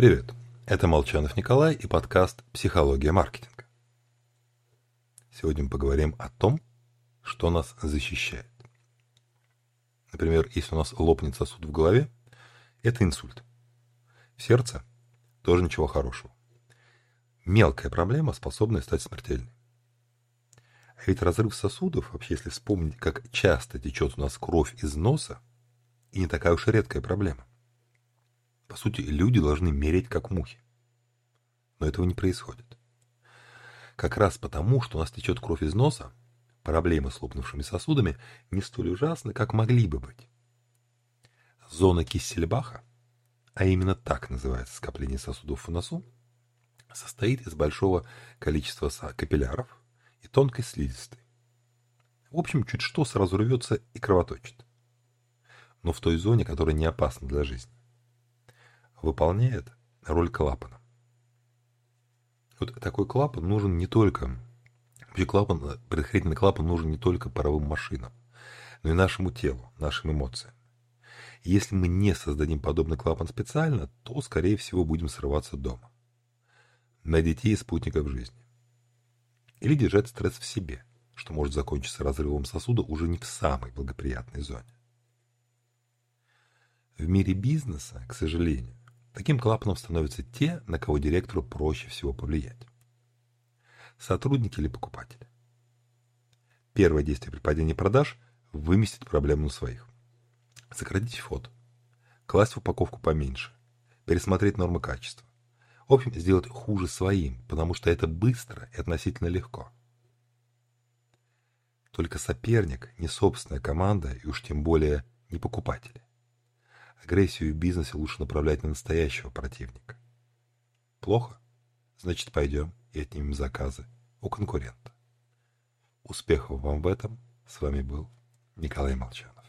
Привет, это Молчанов Николай и подкаст «Психология маркетинга». Сегодня мы поговорим о том, что нас защищает. Например, если у нас лопнет сосуд в голове, это инсульт. В сердце тоже ничего хорошего. Мелкая проблема, способная стать смертельной. А ведь разрыв сосудов, вообще если вспомнить, как часто течет у нас кровь из носа, и не такая уж и редкая проблема. По сути, люди должны мерить как мухи. Но этого не происходит. Как раз потому, что у нас течет кровь из носа, проблемы с лопнувшими сосудами не столь ужасны, как могли бы быть. Зона Киссельбаха, а именно так называется скопление сосудов в носу, состоит из большого количества капилляров и тонкой слизистой. В общем, чуть что сразу рвется и кровоточит. Но в той зоне, которая не опасна для жизни выполняет роль клапана. Вот такой клапан нужен не только... Клапан, предохранительный клапан нужен не только паровым машинам, но и нашему телу, нашим эмоциям. Если мы не создадим подобный клапан специально, то, скорее всего, будем срываться дома. На детей и спутников жизни. Или держать стресс в себе, что может закончиться разрывом сосуда уже не в самой благоприятной зоне. В мире бизнеса, к сожалению, Таким клапаном становятся те, на кого директору проще всего повлиять. Сотрудники или покупатели. Первое действие при падении продаж – выместить проблему на своих. Сократить фото. Класть в упаковку поменьше. Пересмотреть нормы качества. В общем, сделать хуже своим, потому что это быстро и относительно легко. Только соперник, не собственная команда и уж тем более не покупатели. Агрессию в бизнесе лучше направлять на настоящего противника. Плохо? Значит, пойдем и отнимем заказы у конкурента. Успехов вам в этом. С вами был Николай Молчанов.